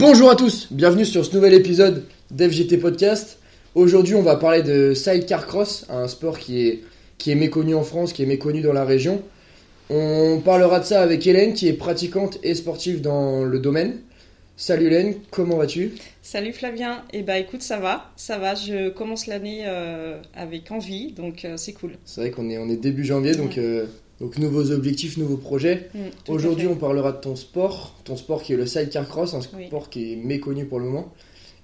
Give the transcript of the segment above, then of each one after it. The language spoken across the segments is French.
Bonjour à tous, bienvenue sur ce nouvel épisode d'FGT Podcast. Aujourd'hui, on va parler de sidecar cross, un sport qui est, qui est méconnu en France, qui est méconnu dans la région. On parlera de ça avec Hélène, qui est pratiquante et sportive dans le domaine. Salut Hélène, comment vas-tu? Salut Flavien, et eh bah écoute ça va, ça va, je commence l'année euh, avec envie, donc euh, c'est cool. C'est vrai qu'on est, on est début janvier, donc, euh, donc nouveaux objectifs, nouveaux projets. Mm, Aujourd'hui on parlera de ton sport, ton sport qui est le sidecar cross, un sport qui est méconnu pour le moment.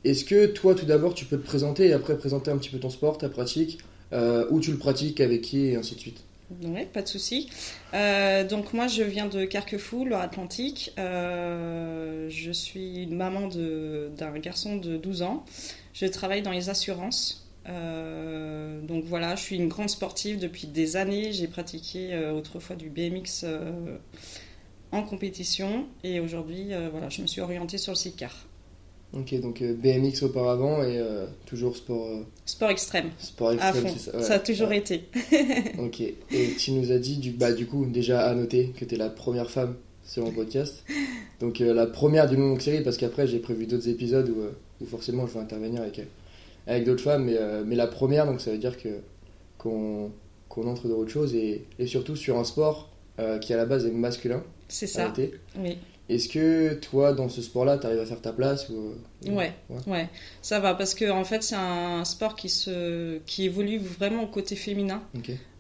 Est-ce que toi tout d'abord tu peux te présenter et après présenter un petit peu ton sport, ta pratique, euh, où tu le pratiques, avec qui et ainsi de suite? Ouais, pas de souci. Euh, donc moi je viens de Carquefou, Loire-Atlantique. Euh, je suis une maman d'un garçon de 12 ans. Je travaille dans les assurances. Euh, donc voilà, je suis une grande sportive depuis des années. J'ai pratiqué euh, autrefois du BMX euh, en compétition et aujourd'hui voilà, je me suis orientée sur le sidecar. Ok, donc BMX auparavant et toujours sport, Sport extrême, sport extrême, c'est ça ouais. Ça a toujours Ouais. été. Ok, et tu nous as dit, du, bah, du coup, déjà à noter que tu es la première femme sur mon podcast. Donc la première d'une longue série, parce qu'après j'ai prévu d'autres épisodes où, où forcément je vais intervenir avec, euh, avec d'autres femmes, mais, euh, mais la première, donc ça veut dire que qu'on qu'on entre dans autre chose et, et surtout sur un sport euh, qui à la base est masculin. C'est ça. Oui. Est-ce que toi, dans ce sport-là, tu arrives à faire ta place ou, ou- Ouais. Ouais, ça va parce que en fait c'est un sport qui se qui évolue vraiment au côté féminin,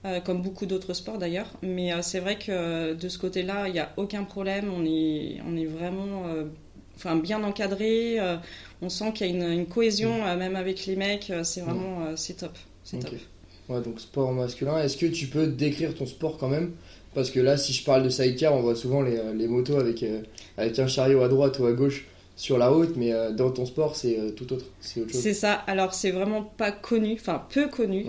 euh, comme beaucoup d'autres sports d'ailleurs. Mais euh, c'est vrai que euh, de ce côté-là, il n'y a aucun problème. On est on est vraiment enfin bien encadré. On sent qu'il y a une, une cohésion euh, même avec les mecs. euh, c'est vraiment euh, c'est top, c'est top. Ouais, donc sport masculin. Est-ce que tu peux décrire ton sport quand même? Parce que là, si je parle de sidecar, on voit souvent les, les motos avec, euh, avec un chariot à droite ou à gauche sur la route, mais euh, dans ton sport, c'est euh, tout autre. C'est autre chose. C'est ça. Alors c'est vraiment pas connu, enfin peu connu.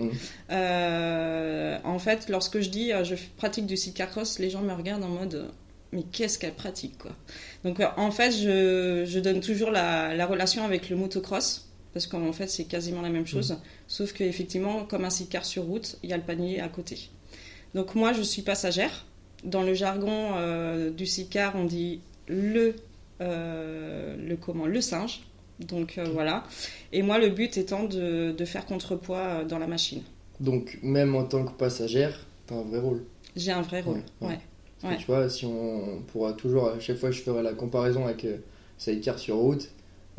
Euh, en fait, lorsque je dis je pratique du sidecar cross, les gens me regardent en mode mais qu'est-ce qu'elle pratique quoi Donc euh, en fait, je, je donne toujours la, la relation avec le motocross parce qu'en fait c'est quasiment la même chose, sauf que effectivement comme un sidecar sur route, il y a le panier à côté. Donc moi je suis passagère. Dans le jargon euh, du sidecar, on dit le euh, le comment le singe. Donc euh, voilà. Et moi le but étant de, de faire contrepoids dans la machine. Donc, même en tant que passagère, t'as un vrai rôle. J'ai un vrai rôle, Ouais, ouais. ouais. Parce que Ouais. tu vois, si on, on pourra toujours, à chaque fois, je ferai la comparaison avec euh, sidecar sur route,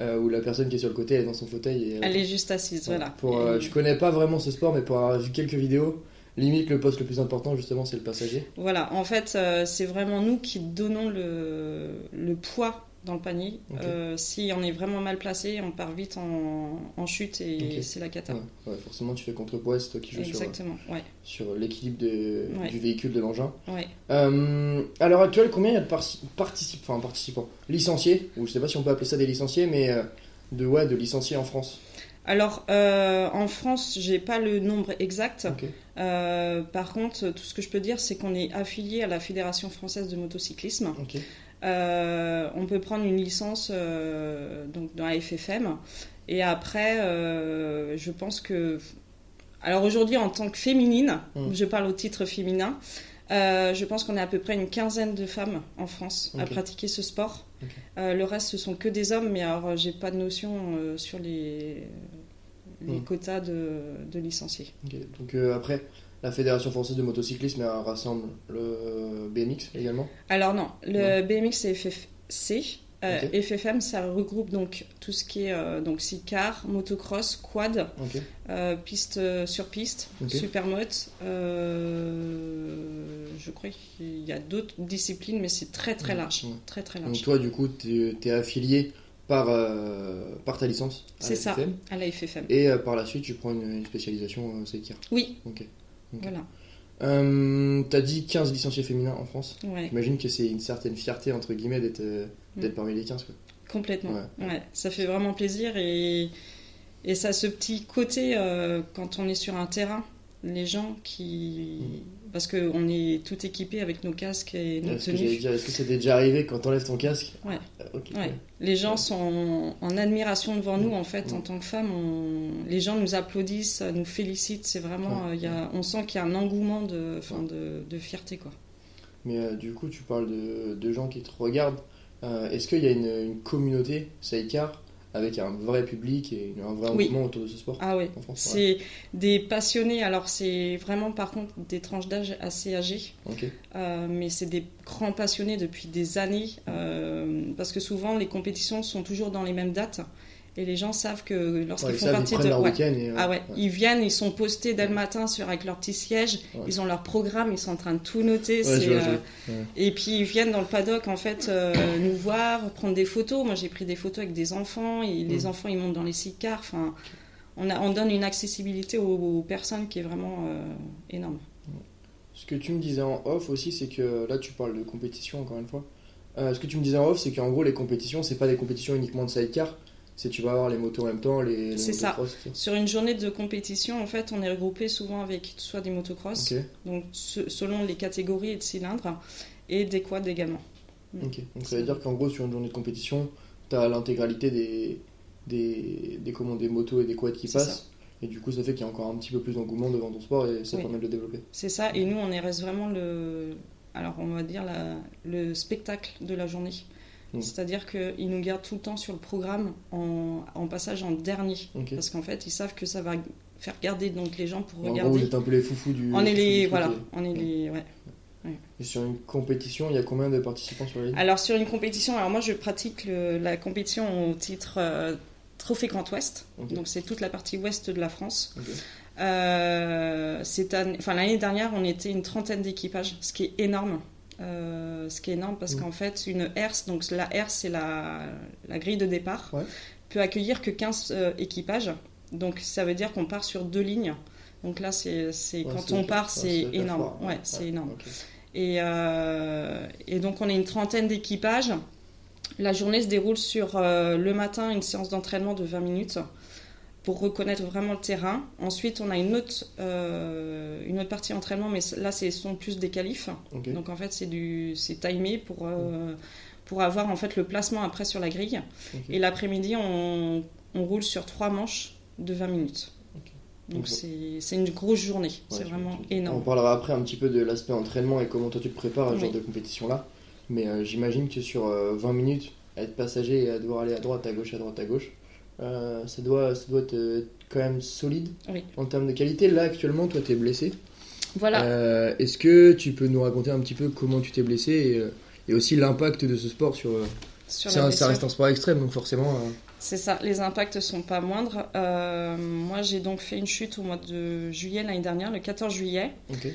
euh, où la personne qui est sur le côté elle est dans son fauteuil. Et, Elle est juste assise, Ouais, voilà. Pour, euh, Et je connais pas vraiment ce sport, mais pour avoir vu quelques vidéos, limite le poste le plus important, justement, c'est le passager. Voilà, en fait, euh, c'est vraiment nous qui donnons le, le poids dans le panier. Euh, si on est vraiment mal placé, on part vite en, en chute et c'est la cata. Ouais, ouais, forcément, tu fais contrepoids, c'est toi qui joues sur, Exactement, ouais. sur l'équilibre du véhicule de l'engin. Euh, à l'heure actuelle, combien il y a de particip- enfin, participants? Licenciés, ou je sais pas si on peut appeler ça des licenciés, mais euh, de, ouais, de licenciés en France. Alors, euh, en France, j'ai pas le nombre exact. Euh, par contre, tout ce que je peux dire, c'est qu'on est affilié à la Fédération française de motocyclisme. Euh, on peut prendre une licence euh, donc dans la FFM. Et après, euh, je pense que. Alors aujourd'hui, en tant que féminine, Mm. je parle au titre féminin, euh, je pense qu'on est à peu près une quinzaine de femmes en France à pratiquer ce sport. Euh, le reste, ce sont que des hommes, mais alors j'ai pas de notion euh, sur les, les Mm. quotas de, de licenciés. Donc après, la Fédération française de motocyclisme elle rassemble le BMX également. Alors non, le BMX et FFC. Euh. FFM, ça regroupe donc tout ce qui est euh, donc sidecar, motocross, quad, euh, piste euh, sur piste, Ok. supermote. euh, je crois qu'il y a d'autres disciplines, mais c'est très très large, Ouais. très très Donc large. toi, du coup, tu es affilié par, euh, par ta licence à C'est la ça. FFM, À la FFM. Et euh, par la suite, tu prends une, une spécialisation euh, sidecar. Oui, Ok. Voilà. Euh, T'as dit 15 licenciés féminins en France. Ouais, J'imagine que c'est une certaine fierté, entre guillemets, d'être euh, d'être Mm. parmi les 15. Quoi. complètement. Ouais. Ouais, ça fait vraiment plaisir et, et ça a ce petit côté euh, quand on est sur un terrain, les gens qui. Parce qu'on est tout équipé avec nos casques et nos Mm. Est-ce que tenues. est-ce t'est déjà arrivé quand t'enlèves ton casque Ouais. Ouais. Les gens sont en admiration devant nous, en fait, en tant que femmes. on- Les gens nous applaudissent, nous félicitent. C'est vraiment. Euh, y a... On sent qu'il y a un engouement de, enfin, de, de fierté, quoi. Mais euh, du coup, tu parles de, de gens qui te regardent. Euh, Est-ce qu'il y a une, une communauté sidecar avec un vrai public et un vrai Oui. engouement autour de ce sport Ah oui, en France ouais. c'est des passionnés. Alors c'est vraiment par contre des tranches d'âge assez âgées, euh, mais c'est des grands passionnés depuis des années, euh, parce que souvent les compétitions sont toujours dans les mêmes dates et les gens savent que lorsqu'ils Ouais, font ça, partie de leur ouais. et, euh, Ah ouais, ils viennent, ils sont postés dès le matin sur avec leur petit siège, ils ont leur programme, ils sont en train de tout noter. Euh. Et puis ils viennent dans le paddock en fait euh, nous voir, prendre des photos. Moi j'ai pris des photos avec des enfants, et les Mm. enfants ils montent dans les six-cars. Enfin, on, a, on donne une accessibilité aux, aux personnes qui est vraiment énorme. Ce que tu me disais en off aussi, c'est que là tu parles de compétition encore une fois. Ce que tu me disais en off, c'est qu'en gros les compétitions, c'est pas des compétitions uniquement de sidecar. C'est tu vas avoir les motos en même temps, les, les C'est ça. Sur une journée de compétition, en fait, on est regroupé souvent avec soit des motocross, donc se- selon les catégories et de cylindres, et des quads également. ok. Donc ça veut dire qu'en gros sur une journée de compétition, tu as l'intégralité des, des, des, comment, des motos et des quads qui passent. Et du coup ça fait qu'il y a encore un petit peu plus d'engouement devant ton sport et ça Oui. permet de le développer. C'est ça, et nous, on est reste vraiment le, alors on va dire la- le spectacle de la journée. Mm. C'est-à-dire qu'ils nous gardent tout le temps sur le programme en, en passage en dernier. Parce qu'en fait, ils savent que ça va faire garder donc les gens pour En gros, vous regarder. êtes un peu les foufous du. on est les voilà, on est les ouais. Et sur une compétition, il y a combien de participants sur la ligne? Alors sur une compétition, alors moi je pratique le- la compétition au titre euh, Trophée Grand Ouest. Donc c'est toute la partie ouest de la France. Ok. Euh, l'année dernière, on était une trentaine d'équipages, ce qui est énorme. Euh, ce qui est énorme parce Mm. qu'en fait, une herse, donc la herse, c'est la, la grille de départ, Ouais. peut accueillir que 15 euh, équipages. Donc ça veut dire qu'on part sur deux lignes. Donc là, c'est Ouais, quand on part, c'est énorme. Ouais, c'est énorme. Et, euh, et donc on est une trentaine d'équipages. La journée se déroule sur le matin une séance d'entraînement de 20 minutes pour reconnaître vraiment le terrain. Ensuite on a une autre, euh, une autre partie d'entraînement, mais là ce sont plus des qualifs. Donc en fait c'est timé pour, euh, pour avoir en fait le placement après sur la grille. Et l'après-midi on, on roule sur trois manches de 20 minutes. Donc c'est une grosse journée, Ouais, c'est vraiment je- On énorme. parlera après un petit peu de l'aspect entraînement et comment toi tu te prépares à ce genre de compétition-là. Mais euh, j'imagine que sur euh, 20 minutes, à être passager et à devoir aller à droite, à gauche, à droite, à gauche, euh, ça, doit, ça doit être euh, quand même solide Oui. en termes de qualité. Là, actuellement, toi, tu es blessé. Voilà. Euh, Est-ce que tu peux nous raconter un petit peu comment tu t'es blessé et, euh, et aussi l'impact de ce sport sur. sur un- ça reste un sport extrême, donc forcément. C'est ça, les impacts sont pas moindres. Moi, j'ai donc fait une chute au mois de juillet l'année dernière, le 14 juillet. ok.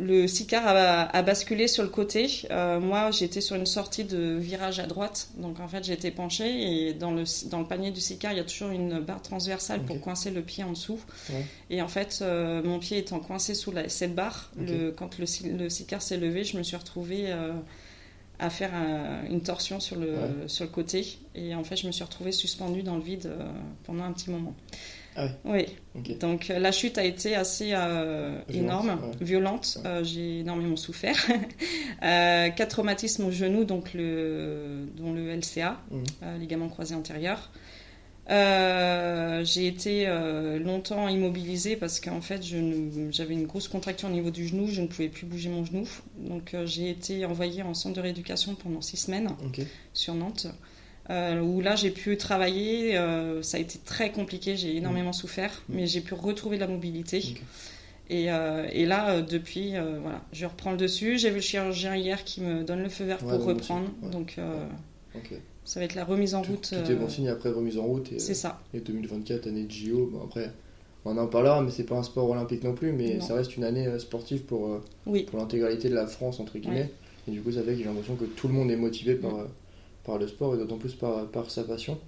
Le Sicar a, a basculé sur le côté. Euh, moi, j'étais sur une sortie de virage à droite, donc en fait, j'étais penchée et dans le, dans le panier du Sicar, il y a toujours une barre transversale pour coincer le pied en dessous. Ouais. Et en fait, euh, mon pied étant coincé sous la- cette barre, le, quand le, le Sicar s'est levé, je me suis retrouvée euh, à faire un- une torsion sur le, Ouais. sur le côté. Et en fait, je me suis retrouvée suspendue dans le vide pendant un petit moment. Ah Oui. Donc euh, la chute a été assez euh, énorme, ouais. violente. Euh, j'ai énormément souffert. Euh, quatre traumatismes au genou, donc le, dont le LCA, Mhm. ligament croisé antérieur. J'ai été longtemps immobilisée parce qu'en fait j'avais une grosse contracture au niveau du genou, je ne pouvais plus bouger mon genou. Donc j'ai été envoyée en centre de rééducation pendant six semaines sur Nantes, euh, où là j'ai pu travailler. euh, ça a été très compliqué, j'ai énormément souffert, Mm. mais j'ai pu retrouver de la mobilité. Et, euh, et là, depuis, voilà, je reprends le dessus. J'ai vu le chirurgien hier qui me donne le feu vert Ouais, pour reprendre. ouais. Donc ça va être la remise en Tout, route. tout est bon signe après remise en route. C'est ça. Et 2024, année de JO, bon après, on en parlera, mais c'est pas un sport olympique non plus, mais Non. ça reste une année sportive pour, Oui, pour l'intégralité de la France, entre guillemets. Et du coup, ça fait que j'ai l'impression que tout le monde est motivé par, Mm. Par le sport et d'autant plus par, par sa passion.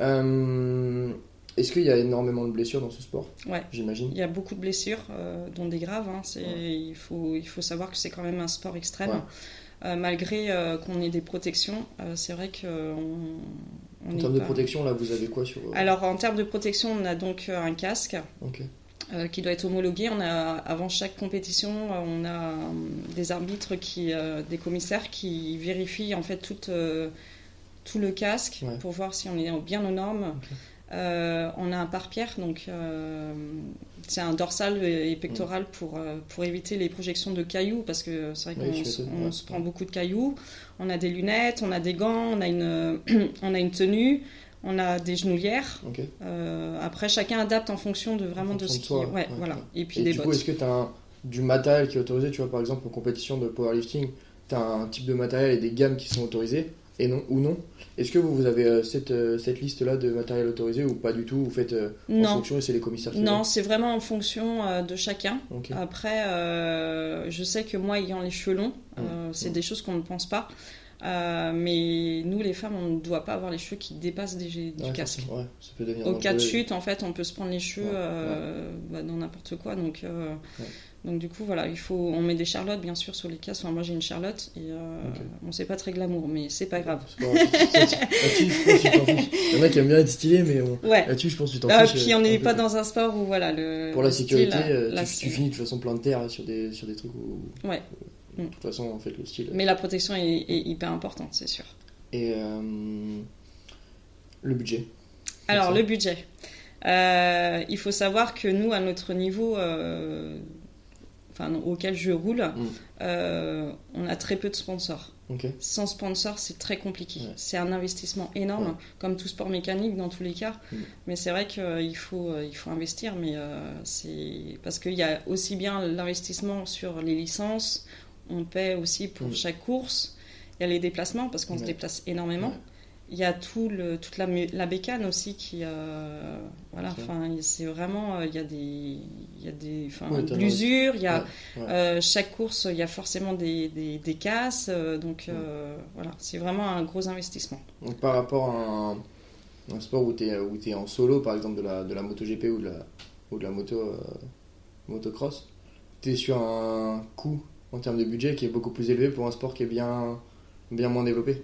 Euh, Est-ce qu'il y a énormément de blessures dans ce sport? Ouais. J'imagine. il y a beaucoup de blessures, euh, dont des graves. hein. Ouais. il, faut, il faut savoir que c'est quand même un sport extrême. Ouais. Euh, malgré euh, qu'on ait des protections, euh, c'est vrai qu'on on En termes de pas- protection, là, vous avez quoi sur. Alors en termes de protection, on a donc un casque qui doit être homologué. On a, avant chaque compétition, on a des arbitres, qui, des commissaires qui vérifient en fait tout, euh, tout le casque Ouais. pour voir si on est bien aux normes. Euh, on a un pare-pierre, donc euh, c'est un dorsal et pectoral pour, euh, pour éviter les projections de cailloux, parce que c'est vrai qu'on se- on prend beaucoup de cailloux. On a des lunettes, on a des gants, on a une, on a une tenue, on a des genouillères. Après, chacun adapte en fonction de vraiment En de ce qui. ouais, ouais, voilà. Et puis Et des du bottes. coup, est-ce que tu as du matériel qui est autorisé Tu vois, par exemple, en compétition de powerlifting, tu as un type de matériel et des gammes qui sont autorisées, et non, ou non Est-ce que vous, vous avez euh, cette, euh, cette liste-là de matériel autorisé ou pas du tout Vous faites euh, en Non, fonction et c'est les commissaires qui non, c'est vraiment en fonction euh, de chacun. Après, je sais que moi, ayant les cheveux longs, euh, Mm. c'est Mm. des choses qu'on ne pense pas. Euh, mais nous, les femmes, on ne doit pas avoir les cheveux qui dépassent des, du Ouais, casque. ça, ouais, ça peut devenir Au cas de chute, en fait, on peut se prendre les cheveux Ouais, euh, bah, dans n'importe quoi. Donc, euh, donc du coup, voilà, il faut, on met des charlottes, bien sûr, sur les casques. Enfin, moi, j'ai une charlotte et euh, Ok. bon, c'est pas très glamour, mais c'est pas grave. C'est pas grave, c'est- c'est- Là-dessus, je pense que tu t'en fiches. Il y en a qui aiment bien être stylé, mais on- là-dessus, je pense que tu t'en fiches. puis on n'est peu, pas dans un sport où voilà le Pour la style, sécurité, là, tu, finis de toute façon plein de terre sur des, sur des trucs où. Ouais. De toute façon, en fait, le style. Mais la protection est, est hyper importante, c'est sûr. Et euh, le budget. Alors le budget. Euh, il faut savoir que nous, à notre niveau, euh, enfin auquel je roule, Mm. on a très peu de sponsors. Sans sponsor, c'est très compliqué. Ouais. C'est un investissement énorme, Ouais. comme tout sport mécanique dans tous les cas. Mm. Mais c'est vrai qu'il faut, il faut investir, mais euh, c'est parce qu'il y a aussi bien l'investissement sur les licences, on paie aussi pour chaque course. Il y a les déplacements parce qu'on se déplace énormément. Ouais. Il y a tout le, toute la, la bécane aussi qui. euh, voilà, enfin, c'est vraiment. euh, Il y a des. Il y a des. Enfin, Ouais, l'usure, il y a. Euh, chaque course, il y a forcément des, des, des casses. euh, donc, voilà, c'est vraiment un gros investissement. Donc, par rapport à un, un sport où tu es, en solo, par exemple de la, de la MotoGP ou de la, ou de la moto, motocross, tu es sur un coût en termes de budget qui est beaucoup plus élevé pour un sport qui est bien, bien moins développé.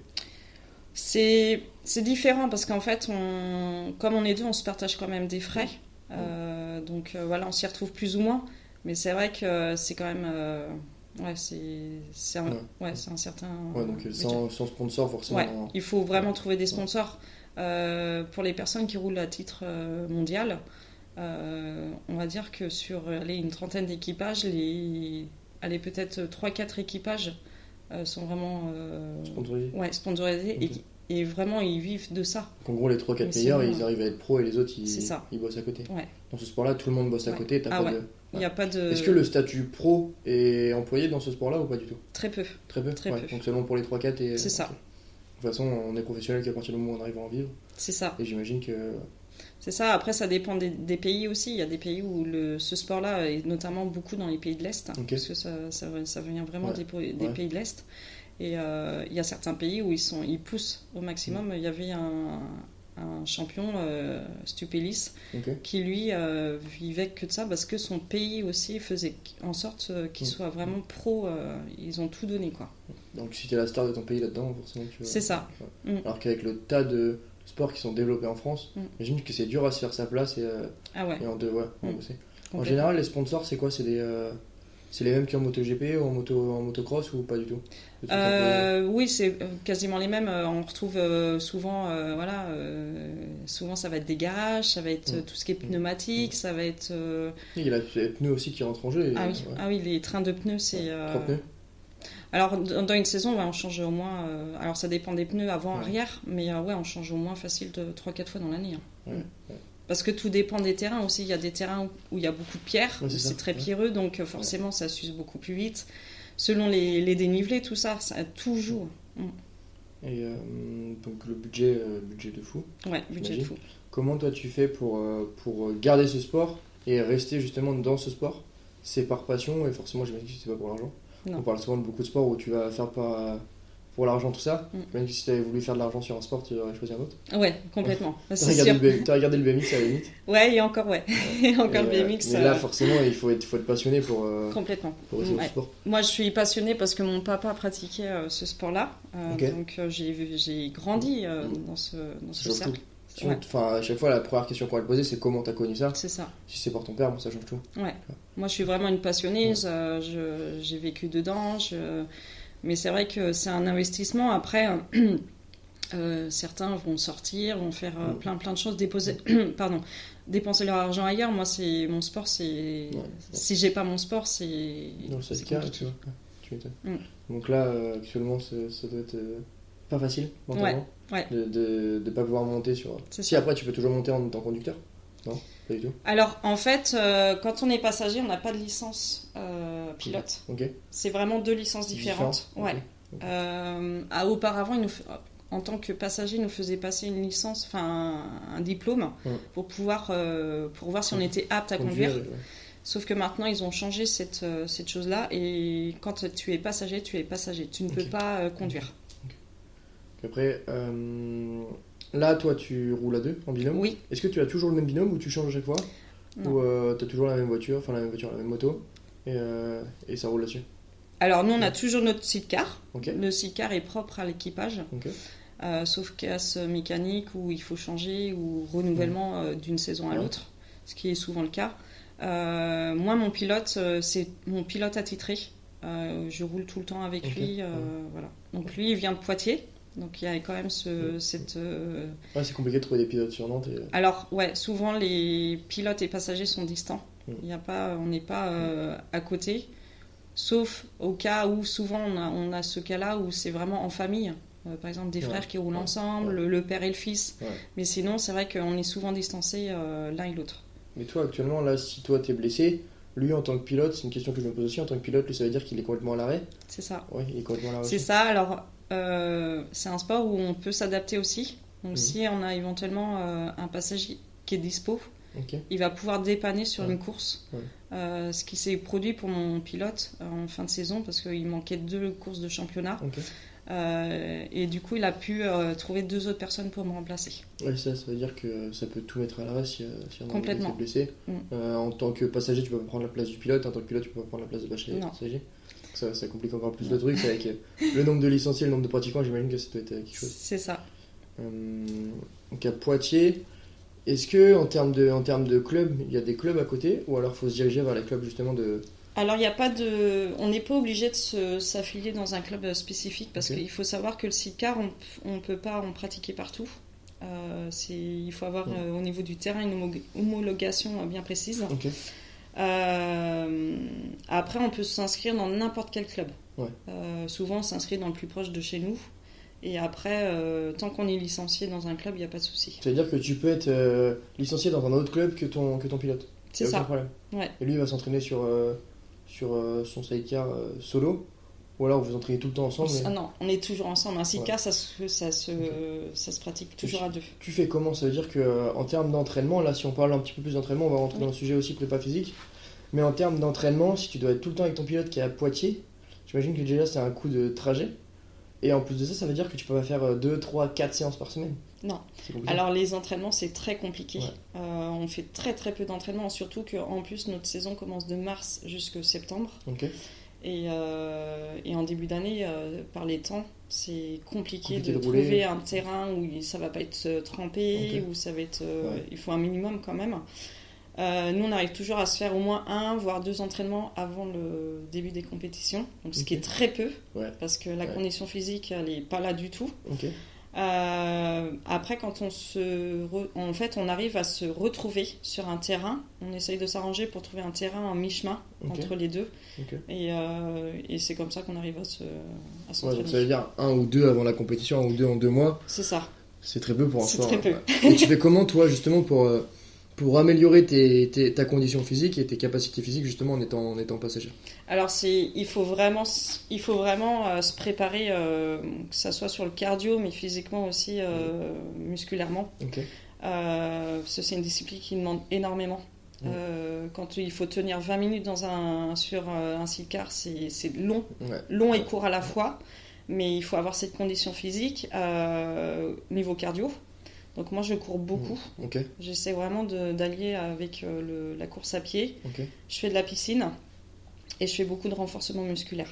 C'est différent parce qu'en fait, on, comme on est deux, on se partage quand même des frais. Euh, donc euh, voilà, on s'y retrouve plus ou moins. Mais c'est vrai que c'est quand même. euh, ouais, c'est un, Ouais. ouais, un certain. Ouais, donc euh, sans, sans sponsor, forcément. Ouais, il faut vraiment trouver des sponsors. Pour les personnes qui roulent à titre mondial, on va dire que sur allez, une trentaine d'équipages, les, allez, peut-être 3-4 équipages euh, sont vraiment euh, Sponsorisé. ouais, sponsorisés et, et vraiment ils vivent de ça. Donc, en gros, les 3-4 Mais meilleurs, sinon, ils arrivent à être pros et les autres, ils, ça. ils bossent à côté. Ouais. Dans ce sport-là, tout le monde bosse à côté. Ah pas ouais. de... De. Est-ce que le statut pro est employé dans ce sport-là ou pas du tout? Très peu. Très peu? Très Ouais, peu. Donc seulement pour les 3-4 et. C'est ça. De toute façon, on est professionnel qu'à partir du moment où on arrive à en vivre. C'est ça. Et j'imagine que. C'est ça. Après, ça dépend des, des pays aussi. Il y a des pays où le, ce sport-là est notamment beaucoup dans les pays de l'Est, Ok. parce que ça, ça, ça vient vraiment Ouais. des, po- des Ouais. pays de l'Est. Et euh, il y a certains pays où ils, sont, ils poussent au maximum. Mm. Il y avait un, un champion, euh, Stupélis, qui lui euh, vivait que de ça, parce que son pays aussi faisait en sorte euh, qu'il Mm. soit vraiment pro. euh, ils ont tout donné, quoi. Donc si t'es la star de ton pays là-dedans, forcément tu. C'est ça. Mm. Alors qu'avec le tas de sports qui sont développés en France, Mm. j'imagine que c'est dur à se faire sa place et, euh, Ah ouais. et en deux, ouais, en Mm. En général, les sponsors, c'est quoi? C'est des. euh, C'est les mêmes qu'en MotoGP ou en, moto, en motocross ou pas du tout? Peu- Euh, oui, c'est quasiment les mêmes. On retrouve souvent, euh, voilà, euh, souvent ça va être des garages, ça va être Mm. tout ce qui est pneumatique, ça va être. Il y a les pneus aussi qui rentrent en jeu. et- Ah oui, ouais. ah oui, les trains de pneus, c'est. Trois pneus Alors dans une saison, ouais, on change au moins. euh, Alors ça dépend des pneus avant, Ouais. arrière, mais euh, ouais, on change au moins facile de 3-4 fois dans l'année. hein. Ouais, Mm. Parce que tout dépend des terrains aussi. Il y a des terrains où il y a beaucoup de pierres, c'est très pierreux, donc euh, forcément ça s'use beaucoup plus vite. Selon les, les dénivelés, tout ça, ça tout joue. Et euh, donc le budget, budget de fou. Ouais, budget de fou. Comment toi tu fais pour, pour garder ce sport et rester justement dans ce sport? C'est par passion et forcément j'imagine que c'est pas pour l'argent. Non. On parle souvent de beaucoup de sports où tu vas faire par, pour l'argent tout ça. Mm. Même si tu avais voulu faire de l'argent sur un sport, tu aurais choisi un autre. Ouais, complètement. Tu C'est as regardé, le BMX à la limite. Ouais, et encore, ouais. Et encore Et, le euh, BMX. mais euh, là forcément il faut être, faut être passionné pour, euh, complètement. pour Ouais. ce sport. Moi, je suis passionnée parce que mon papa pratiquait euh, ce sport-là. Euh. Donc, euh, j'ai grandi euh, Mm. dans ce, dans ce cercle. Ouais. Enfin, à chaque fois la première question qu'on va te poser c'est comment t'as connu ça? C'est ça. Si c'est par ton père, bon, ça change tout. Moi, je suis vraiment une passionnée. Ouais. je- J'ai vécu dedans. je- Mais c'est vrai que c'est un investissement. Après, euh, certains vont sortir, vont faire euh, plein plein de choses, déposer, pardon, dépenser leur argent ailleurs. Moi, c'est mon sport, c'est. Ouais. Si j'ai pas mon sport, c'est. Le c'est sidecar, compliqué. tu vois. Ouais, tu. Mm. Donc là, euh, actuellement, ça, ça doit être euh, pas facile mentalement ouais. de, de, de pas pouvoir monter sur. Si ça. après, tu peux toujours monter en étant conducteur? Non? Pas du tout Alors, en fait, euh, quand on est passager, on n'a pas de licence euh, pilote. Ok. C'est vraiment deux licences différentes. Différent, Ouais. Euh, auparavant, il nous f- en tant que passager, il nous faisait passer une licence, enfin un, un diplôme, Ouais. pour pouvoir pour voir si on Ouais. était apte à conduire. ouais. Sauf que maintenant, ils ont changé cette, cette chose-là. Et quand tu es passager, tu es passager. Tu ne peux pas conduire. Après, euh, là, toi, tu roules à deux en binôme Oui. Est-ce que tu as toujours le même binôme ou tu changes à chaque fois Non. Ou euh, tu as toujours la même voiture, enfin la même voiture, la même moto et, euh, et ça roule là-dessus Alors, nous, on a toujours notre sidecar. Ok Le sidecar est propre à l'équipage. Ok. Euh, sauf casse mécanique où il faut changer ou renouvellement euh, d'une saison à Ouais. l'autre, ce qui est souvent le cas. Moi, mon pilote, c'est mon pilote attitré. Euh, je roule tout le temps avec lui. euh, ouais. voilà. Donc lui, il vient de Poitiers. Donc il y a quand même ce, Ouais. cette. euh, Ouais, c'est compliqué de trouver des pilotes sur Nantes. Et... Alors ouais, souvent les pilotes et passagers sont distants. Il y a pas, on n'est pas euh, à côté. Sauf au cas où souvent on a, on a ce cas-là où c'est vraiment en famille. Euh, par exemple, des frères qui roulent ensemble, le, le père et le fils. Mais sinon, c'est vrai qu'on est souvent distancés l'un et l'autre. Mais toi, actuellement, là, si toi t'es blessé, lui en tant que pilote, c'est une question que je me pose aussi, en tant que pilote, lui, ça veut dire qu'il est complètement à l'arrêt? C'est ça. Oui, il est complètement à l'arrêt. C'est ça. Alors, euh, c'est un sport où on peut s'adapter aussi. Donc, Mhm. si on a éventuellement euh, un passager qui est dispo, il va pouvoir dépanner sur Ouais. une course. Ouais. Euh, ce qui s'est produit pour mon pilote en fin de saison parce qu'il manquait deux courses de championnat. Euh, et du coup, il a pu euh, trouver deux autres personnes pour me remplacer. Ouais, ça, ça veut dire que ça peut tout mettre à l'arrêt si, si on été blessé. Mm. Euh, en tant que passager, tu peux pas prendre la place du pilote. En tant que pilote, tu peux pas prendre la place de passager. Non. Ça, ça complique encore plus le truc. C'est avec le nombre de licenciés, le nombre de pratiquants, j'imagine que ça doit être quelque chose. C'est ça. Euh, donc à Poitiers, est-ce que en termes de en termes de club, il y a des clubs à côté ou alors faut se diriger vers les clubs justement de Alors, il n'y a pas de. On n'est pas obligé de s'affilier dans un club spécifique parce qu'il faut savoir que le sidecar, on ne peut pas en pratiquer partout. Euh, c'est- il faut avoir Ouais. euh, au niveau du terrain une homo- homologation euh, bien précise. Ok. Euh, après, on peut s'inscrire dans n'importe quel club. Ouais. Euh, souvent, on s'inscrit dans le plus proche de chez nous. Et après, euh, tant qu'on est licencié dans un club, il n'y a pas de souci. Ça veut dire que tu peux être licencié dans un autre club que ton que ton pilote. C'est ça. problème. Ouais. Et lui il va s'entraîner sur sur son sidecar solo ou alors vous entraînez tout le temps ensemble. mais- Ah non, on est toujours ensemble. Un sidecar, Ouais. ça, se, ça, se, ça se pratique toujours à deux. Tu fais comment? Ça veut dire que euh, en termes d'entraînement, là si on parle un petit peu plus d'entraînement, on va rentrer Oui. dans le sujet aussi prépa physique. Mais en termes d'entraînement, si tu dois être tout le temps avec ton pilote qui est à Poitiers, j'imagine que déjà c'est un coup de trajet. Et en plus de ça, ça veut dire que tu peux pas faire 2, 3, 4 séances par semaine. Non. Alors les entraînements c'est très compliqué. Ouais. Euh, on fait très très peu d'entraînements, surtout qu'en plus notre saison commence de mars jusqu'à septembre. Ok. Et, euh, et en début d'année, euh, par les temps, c'est compliqué, Compliqué de, trouver un terrain où ça va pas être euh, trempé, où ça va être. Ouais. Il faut un minimum quand même. Nous, on arrive toujours à se faire au moins un, voire deux entraînements avant le début des compétitions, donc ce qui est très peu, Ouais. parce que la Ouais. condition physique, elle est pas là du tout. Euh, après, quand on se, re- en fait, on arrive à se retrouver sur un terrain, on essaye de s'arranger pour trouver un terrain en mi-chemin entre les deux, et, euh, et c'est comme ça qu'on arrive à se, à Ouais, s'entraîner. donc ça veut dire un ou deux avant la compétition, un ou deux en deux mois. C'est ça. C'est très peu pour un C'est très hein. peu. Ouais. Et tu fais comment toi justement pour, euh, pour améliorer tes, tes- ta condition physique et tes capacités physiques justement en étant, en étant passager Alors c'est, il faut vraiment, il faut vraiment euh, se préparer, euh, que ça soit sur le cardio, mais physiquement aussi, euh, musculairement. Ok. Euh, parce que c'est une discipline qui demande énormément. Quand il faut tenir 20 minutes dans un, sur un sidecar, c'est, c'est long, Ouais. long et court à la fois. Mais il faut avoir cette condition physique niveau cardio. Donc moi je cours beaucoup. Ok. J'essaie vraiment d'allier avec euh, le- la course à pied. Je fais de la piscine et je fais beaucoup de renforcement musculaire.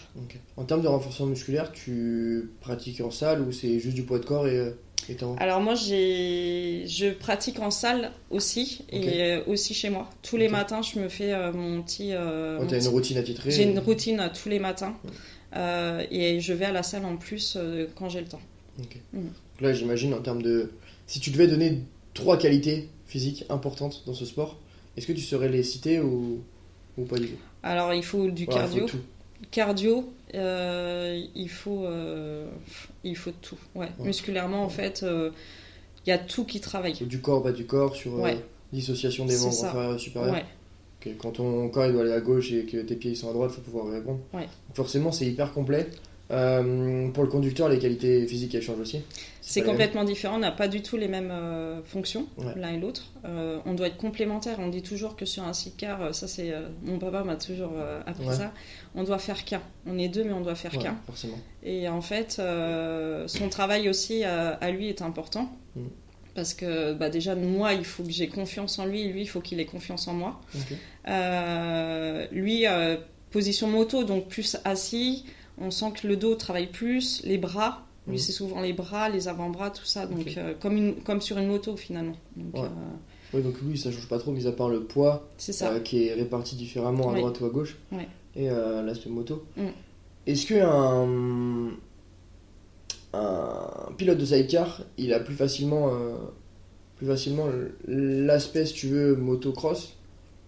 En termes de renforcement musculaire, tu pratiques en salle ou c'est juste du poids de corps et, euh, et Alors moi je pratique en salle aussi et euh, aussi chez moi. Tous les matins je me fais mon petit. euh, mon t'as une routine attitrée J'ai une routine tous les matins Ouais. Euh, et je vais à la salle en plus euh, quand j'ai le temps. Donc Là, j'imagine en termes de. Si tu devais donner trois qualités physiques importantes dans ce sport. Est-ce que tu saurais les citer ou, ou pas du tout? Alors, il faut du Voilà, cardio. faut tout. Cardio, euh, il, faut, euh, il faut tout. Ouais. Ouais. Musculairement, en fait, euh, il y a tout qui travaille. Du corps, bas du corps, sur Ouais. dissociation des membres inférieurs et supérieurs. Quand ton corps il doit aller à gauche et que tes pieds ils sont à droite, il faut pouvoir répondre. Donc forcément, c'est hyper complet. Pour le conducteur, les qualités physiques elles changent aussi. C'est complètement différent, on n'a pas du tout les mêmes euh, fonctions, Ouais. l'un et l'autre. Euh, on doit être complémentaires, on dit toujours que sur un sidecar, euh, ça c'est. euh, mon papa m'a toujours appris Ouais. ça, on doit faire qu'un. On est deux, mais on doit faire Ouais, qu'un. Et en fait, son travail aussi à lui est important. Mm. Parce que bah, déjà, moi, il faut que j'ai confiance en lui, et lui, il faut qu'il ait confiance en moi. Lui, position moto, donc plus assis, on sent que le dos travaille plus, les bras. Lui, Mhm. c'est souvent les bras, les avant-bras, tout ça. Donc, euh, comme, une- comme sur une moto, finalement. Donc, Ouais. euh, Oui, donc lui, ça change pas trop, mis à part le poids c'est ça. euh, qui est réparti différemment à Ouais. droite ou à gauche. Et euh, l'aspect moto. Mm. Est-ce que un, pilote de sidecar, il a plus facilement, plus facilement l'aspect, si tu veux, motocross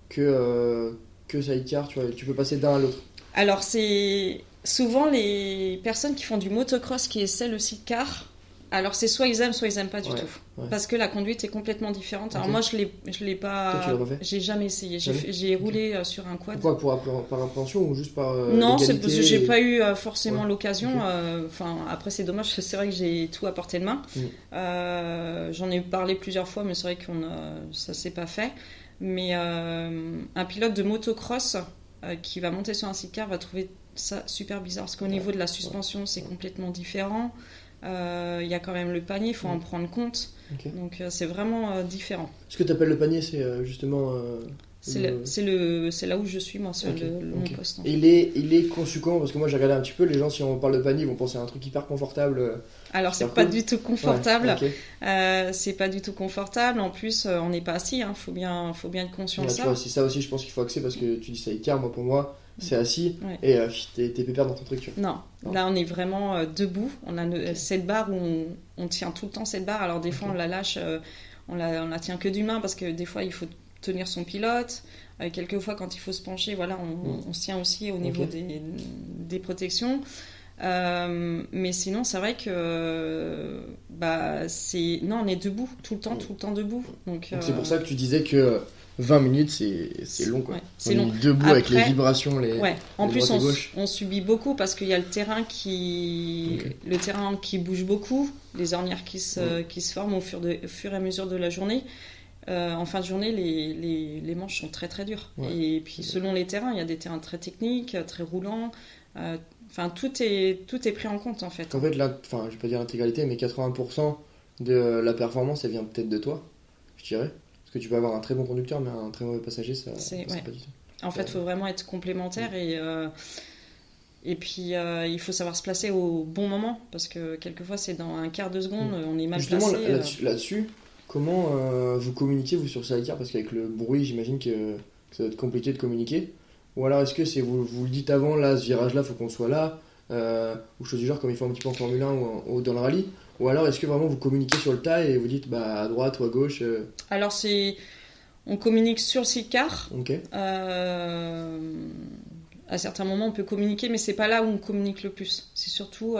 que, que sidecar tu, vois, tu peux passer d'un à l'autre? Alors, c'est souvent les personnes qui font du motocross qui essaient le sidecar. Alors, c'est soit ils aiment, soit ils aiment pas du Ouais, tout. ouais. Parce que la conduite est complètement différente. Alors, moi, je l'ai, je l'ai pas. J'ai jamais essayé. J'ai, roulé euh, sur un quad. Pourquoi Pour, par appréhension ou juste par. euh, non, c'est parce que j'ai pas eu euh, forcément Ouais. l'occasion. Euh, Enfin, après, c'est dommage. C'est vrai que j'ai tout à portée de main. Mm. J'en ai parlé plusieurs fois, mais c'est vrai qu'on ça s'est pas fait. Mais un pilote de motocross euh, qui va monter sur un sidecar va trouver ça super bizarre parce qu'au Ouais. niveau de la suspension, c'est complètement différent. Euh, Il y a quand même le panier, il faut en Mm. prendre compte. Donc euh, c'est vraiment euh, différent. Ce que tu appelles le panier, c'est euh, justement. C'est le- là où je suis moi, sur le, le- mon ok. poste. en il est, il est conçu comment? Parce que moi j'ai regardé un petit peu, les gens si on parle de panier ils vont penser à un truc hyper confortable. euh, Alors c'est pas cool. du tout confortable. Ouais, ok. Euh, c'est pas du tout confortable. En plus, euh, on n'est pas assis. Il faut bien, faut bien être conscient Ouais, de ça. c'est ça aussi je pense qu'il faut axer parce que tu dis sidecar, moi pour moi c'est assis Ouais. et euh, t'es pépère dans ton truc. Non, Non. là on est vraiment euh, debout. On a cette barre où on, on tient tout le temps cette barre. Alors des fois on la lâche, euh, on, la, on la tient que d'une main parce que des fois il faut tenir son pilote. Euh, quelquefois quand il faut se pencher, voilà, on, Mm. on se tient aussi au niveau des, des protections. Euh, mais sinon, c'est vrai que bah c'est non, on est debout tout le temps, Mm. tout le temps debout. Donc Donc c'est euh, pour ça que tu disais que 20 minutes c'est c'est long quoi. ouais, On c'est est long. debout avec les vibrations, les. Ouais. En plus, on, subit beaucoup parce qu'il y a le terrain qui, le terrain qui bouge beaucoup, les ornières qui se, Mm. qui se forment au fur, de, au fur et à mesure de la journée. Euh, en fin de journée, les, les, les manches sont très très dures. Ouais. Et puis selon les terrains, il y a des terrains très techniques, très roulants. Euh, Enfin, tout est tout est pris en compte en fait. En fait là, enfin je vais pas dire l'intégralité mais 80% de la performance elle vient peut-être de toi, je dirais. Parce que tu peux avoir un très bon conducteur mais un très mauvais passager ça. C'est- ouais. pas du tout. En fait, il faut vraiment être complémentaire et, euh, et puis euh, il faut savoir se placer au bon moment parce que quelquefois c'est dans un quart de seconde, on est mal Justement, placé. là- euh. là-dessus, là-dessus, comment euh, vous communiquez vous sur Sidecar? Parce qu'avec le bruit, j'imagine que, que ça va être compliqué de communiquer. Ou alors est-ce que c'est vous, vous le dites avant, là, ce virage-là, faut qu'on soit là euh, Ou chose du genre, comme ils font un petit peu en Formule 1 ou, dans le rallye Ou alors est-ce que vraiment vous communiquez sur le tas et vous dites bah, à droite ou à gauche euh, Alors c'est, on communique sur le sidecar. Euh, à certains moments, on peut communiquer, mais c'est pas là où on communique le plus. C'est surtout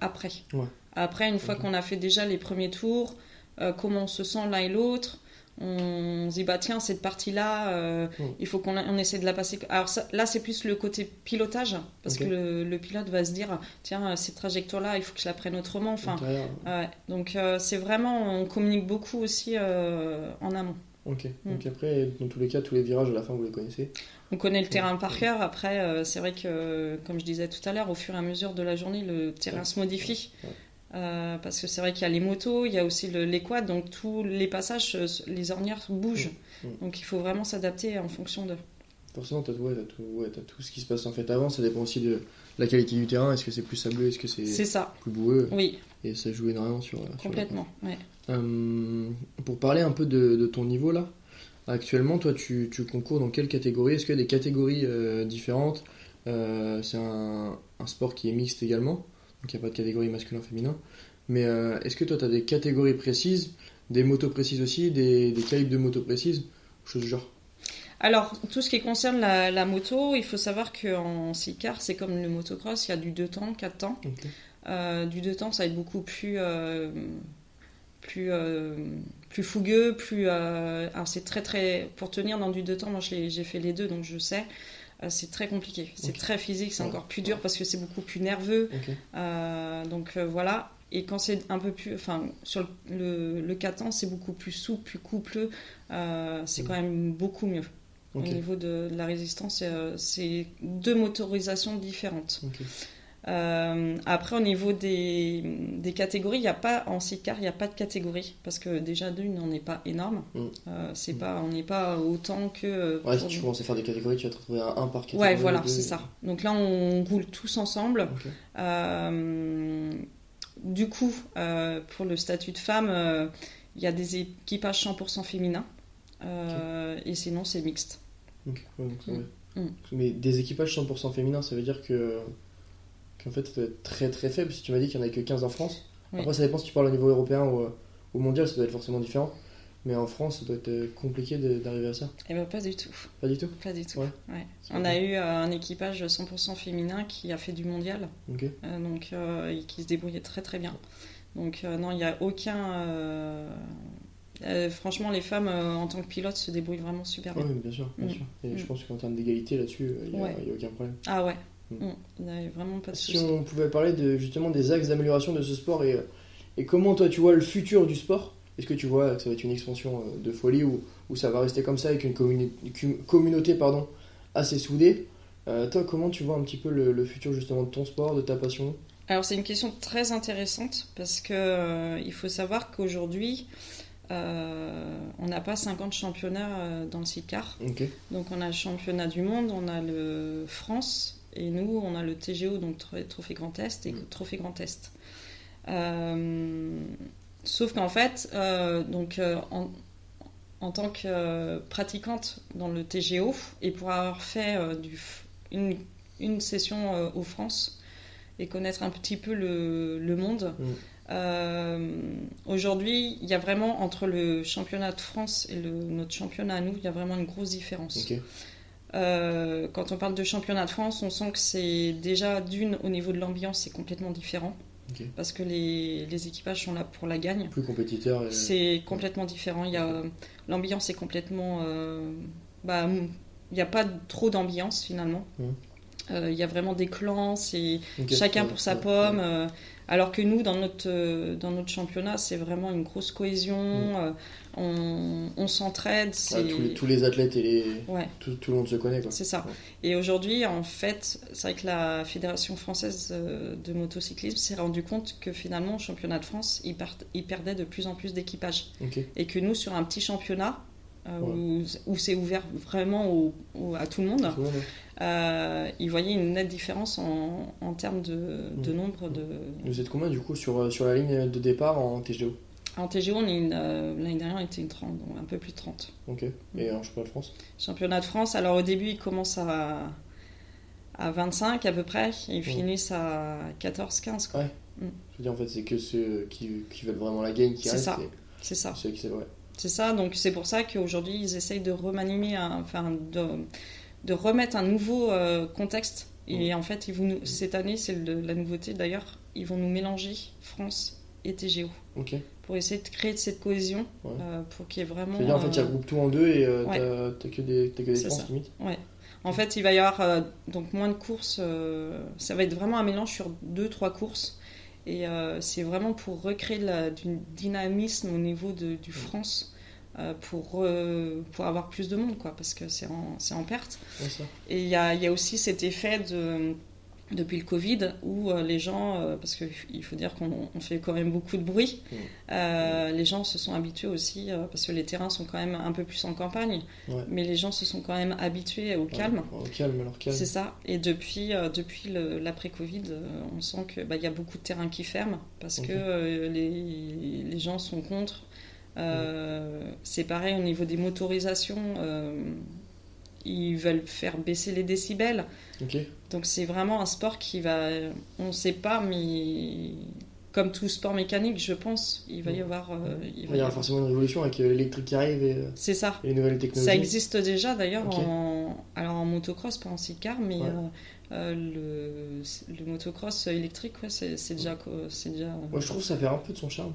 après. Ouais. Après, une fois qu'on a fait déjà les premiers tours, euh, comment on se sent l'un et l'autre. On se dit bah tiens cette partie là Mm. il faut qu'on on essaie de la passer alors ça- là c'est plus le côté pilotage parce que le, le pilote va se dire tiens cette trajectoire là il faut que je la prenne autrement enfin ouais. donc euh, c'est vraiment on communique beaucoup aussi euh, en amont Ok. Mm. Donc après, dans tous les cas, tous les virages à la fin, vous les connaissez. On connaît le terrain par cœur. Après, euh, c'est vrai que, comme je disais tout à l'heure, au fur et à mesure de la journée, le terrain Ouais. se modifie. Ouais. Euh, parce que c'est vrai qu'il y a les motos, il y a aussi le- les quads, donc tous les passages, euh, les ornières bougent. Mm. Mm. Donc il faut vraiment s'adapter en fonction de. Forcément, t'as ouais, tout, ouais, t'as tout ce qui se passe en fait avant. Ça dépend aussi de la qualité du terrain. Est-ce que c'est plus sableux? Est-ce que c'est plus boueux? Oui, Et ça joue énormément sur. sur complètement. ouais. Euh, pour parler un peu de, de ton niveau là, actuellement, toi tu, tu concours dans quelle catégorie? Est-ce qu'il y a des catégories euh, différentes? C'est un, un sport qui est mixte également, donc il n'y a pas de catégorie masculin-féminin. Mais euh, est-ce que toi tu as des catégories précises des motos précises aussi, des, des calibres de motos précises, chose du genre? Alors, tout ce qui concerne la, la moto, il faut savoir qu'en sidecar, c'est comme le motocross, il y a du 2 temps, 4 temps. Euh, du 2 temps, ça va être beaucoup plus, euh, plus, euh, plus fougueux, plus. alors, c'est très, très. Pour tenir dans du 2 temps, moi j'ai fait les deux, donc je sais. Euh, c'est très compliqué, c'est très physique, c'est encore plus dur parce que c'est beaucoup plus nerveux. Euh, donc euh, voilà. Et quand c'est un peu plus. Enfin, sur le, le, le 4 ans, c'est beaucoup plus souple, plus coupleux. Euh, c'est Mhm. quand même beaucoup mieux. Au niveau de, de la résistance, c'est deux motorisations différentes. Euh, après, au niveau des, des catégories, il a pas en sidecar, il n'y a pas de catégorie parce que déjà d'une, on n'est pas énorme. Mm. Euh, c'est Mm. pas, on n'est pas autant que. euh, Ouais, si tu commences à faire des catégories, tu vas te retrouver à un par catégorie. Ouais, voilà, c'est ça. Donc là, on roule tous ensemble. Euh, du coup, pour le statut de femme, il y a des équipages 100% féminins. Et sinon, c'est mixte. Ok, ouais, donc. Mm. Mais des équipages 100% féminins, ça veut dire que qu'en fait, ça doit être très très faible. Si tu m'as dit qu'il n'y en a que 15 en France. Oui. Après, ça dépend si tu parles au niveau européen ou euh, au mondial, ça doit être forcément différent. Mais en France, ça doit être euh, compliqué d'arriver à ça. Eh ben pas du tout. Pas du tout Pas du tout. Ouais. Ouais. C'est On a eu euh, un équipage 100% féminin qui a fait du mondial. Ok. Euh, donc euh, et qui se débrouillait très très bien. Donc euh, non, il n'y a aucun. euh, euh, franchement, les femmes euh, en tant que pilotes se débrouillent vraiment super bien. mais bien sûr, bien Mm. sûr. Et je Mm. pense qu'en termes d'égalité là-dessus, il n'y a, Ouais. y a aucun problème. Ah ouais. Mm. Il n'y avait vraiment pas de Si on pouvait parler de, justement des axes d'amélioration de ce sport et, et comment toi tu vois le futur du sport? Est-ce que tu vois que ça va être une expansion euh, de folie ou, ou ça va rester comme ça avec une, communi- communauté pardon, assez soudée? Euh, Toi, comment tu vois un petit peu le, le futur justement de ton sport, de ta passion? Alors c'est une question très intéressante parce que euh, il faut savoir qu'aujourd'hui euh, on n'a pas 50 championnats euh, dans le sidecar. Ok. Donc on a le championnat du monde, on a le France et nous on a le TGO donc Tro- Trophée Grand Est et Mm. Trophée Grand Est. Euh, sauf qu'en fait euh, donc euh, en, en tant que pratiquante dans le TGO et pour avoir fait du, une, une session euh, au France et connaître un petit peu le, le monde. Mm. Aujourd'hui, il y a vraiment entre le championnat de France et le, notre championnat à nous, il y a vraiment une grosse différence. Ok. Euh, quand on parle de championnat de France, on sent que c'est déjà d'une au niveau de l'ambiance, c'est complètement différent parce que les, les équipages sont là pour la gagne. Plus compétiteur. Et... C'est complètement différent. Il y a l'ambiance est complètement. euh, bah, il n'y a pas trop d'ambiance finalement. Mhm. Euh, Il y a vraiment des clans, c'est chacun pour sa ouais, pomme. ouais. Alors que nous, dans notre, euh, dans notre championnat, c'est vraiment une grosse cohésion. Mhm. euh, on on s'entraide. C'est- tous, les, tous les athlètes et les... Ouais. tout, tout le monde se connaît. C'est ça. Ouais. Et aujourd'hui, en fait, c'est vrai que la Fédération française euh, de motocyclisme s'est rendu compte que finalement, au championnat de France, ils, partent- ils perdaient de plus en plus d'équipages. Ok. Et que nous, sur un petit championnat, euh, Ouais. où, où c'est ouvert vraiment au- au- à tout le monde, Tout le monde, ouais. euh, ils voyaient une nette différence en, en termes de, de Mm. nombre de... Vous êtes combien du coup sur, euh, sur la ligne de départ en TGO En TGO, on est une, l'année dernière, on était une 30, donc un peu plus de 30. Ok. Et en championnat de France? Championnat de France, alors au début, ils commencent à, à 25 à peu près, et ils finissent à 14-15. quoi. Ouais. Je veux dire, en fait, c'est que ceux qui, qui veulent vraiment la gagne qui C'est restent. ça. et C'est ça. Ceux qui c'est vrai. C'est ça, donc c'est pour ça qu'aujourd'hui, ils essayent de remanier, un- enfin, de, de remettre un nouveau euh, contexte. Et en fait, ils vont nous- cette année, c'est la nouveauté d'ailleurs, ils vont nous mélanger France et TGO pour essayer de créer cette cohésion, Ouais. euh, pour qu'il y ait vraiment. C'est-à-dire, en fait, il euh, tout en deux et euh, ouais. t'as- que des, t'as que des France limite. En fait, il va y avoir euh, donc moins de courses. euh, ça va être vraiment un mélange sur deux, trois courses. Et euh, c'est vraiment pour recréer la- du dynamisme au niveau de, du France, euh, pour, euh, pour avoir plus de monde, quoi, parce que c'est en, en perte. Et il y a, il y a aussi cet effet de, depuis le Covid où euh, les gens, euh, parce qu'il faut dire qu'on on fait quand même beaucoup de bruit, Mm. euh, les gens se sont habitués aussi, parce que les terrains sont quand même un peu plus en campagne, Ouais. mais les gens se sont quand même habitués au calme. Au calme, alors calme. C'est ça. Et depuis, depuis l'après-Covid, on sent qu'il y a beaucoup de terrains qui ferment parce que les, les gens sont contre. Euh, C'est pareil au niveau des motorisations. euh, ils veulent faire baisser les décibels. Donc c'est vraiment un sport qui va... On ne sait pas, mais comme tout sport mécanique, je pense, il va y Mm. avoir. euh, il y aura forcément une révolution avec euh, l'électrique qui arrive et, euh, C'est ça. et les nouvelles technologies. Ça existe déjà d'ailleurs en, alors en motocross, pas en sidecar, mais Ouais. euh, le, le motocross électrique, ouais, c'est déjà. c'est déjà... Moi, je trouve que ça perd un peu de son charme.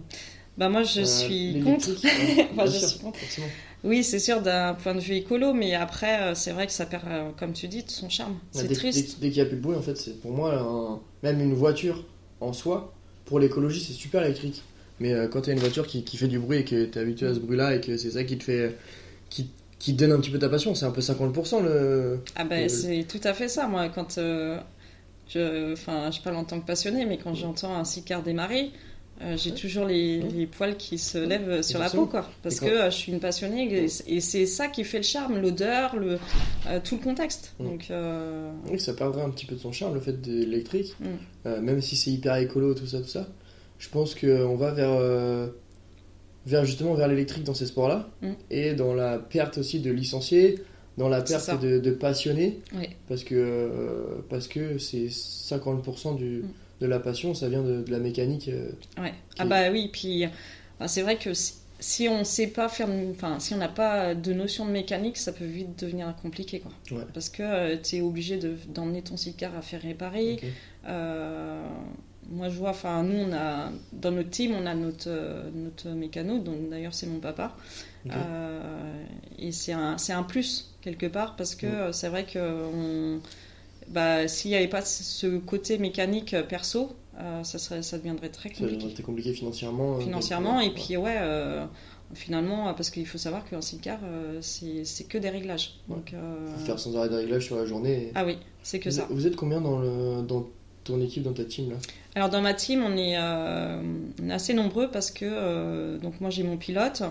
Bah moi je Euh, suis contre. l'électrique, ouais, Enfin, bien je sûr, suis contre. forcément. Oui, c'est sûr d'un point de vue écolo, mais après euh, c'est vrai que ça perd, euh, comme tu dis, de son charme. C'est triste. dès- dès qu'il n'y a plus de bruit, en fait, c'est pour moi, un- même une voiture en soi, pour l'écologie, c'est super électrique. Mais quand tu as une voiture qui, qui fait du bruit et que tu es habitué à ce bruit-là et que c'est ça qui te fait. qui, qui te donne un petit peu ta passion, c'est un peu 50% le. Ah ben Euh, c'est tout à fait ça. Moi, quand euh, je, enfin, je parle en tant que passionné, mais quand j'entends un sicar démarrer, euh, j'ai toujours les, poils qui se lèvent sur la peau, quoi. Parce que euh, je suis une passionnée et, et c'est ça qui fait le charme, l'odeur, le, euh, tout le contexte. Donc Oui, ça perdrait un petit peu de son charme, le fait de l'électrique. Mm. Même si c'est hyper écolo, tout ça, tout ça. Je pense qu'on va vers, vers justement vers l'électrique dans ces sports-là. Mm. Et dans la perte aussi de licenciés, dans la perte de, de passionnés. Parce que parce que c'est 50% du, Mm. De la passion, ça vient de, de la mécanique. euh, Ouais. Ah bah oui, puis enfin, c'est vrai que si, si on sait pas faire, enfin si on n'a pas de notion de mécanique, ça peut vite devenir compliqué quoi. Ouais. Parce que tu es obligé de- d'emmener ton sidecar à faire réparer. Euh, moi je vois, enfin nous on a dans notre team on a notre euh, notre mécano, donc d'ailleurs c'est mon papa. Euh, et c'est un un plus quelque part parce que Ouais. euh, c'est vrai que on, bah s'il n'y avait pas ce côté mécanique euh, perso, euh, ça serait ça deviendrait très Ça compliqué c'était compliqué financièrement. euh, financièrement. Et puis, ouais, euh, finalement, parce qu'il faut savoir qu'un sidecar, c'est c'est que des réglages. Donc, euh, Faut faire sans arrêt de réglage sur la journée. et- Ah oui, c'est que vous, ça. vous êtes combien dans, le, dans ton équipe, dans ta team là? Alors, dans ma team, on est, on est assez nombreux parce que, donc, moi, j'ai mon pilote.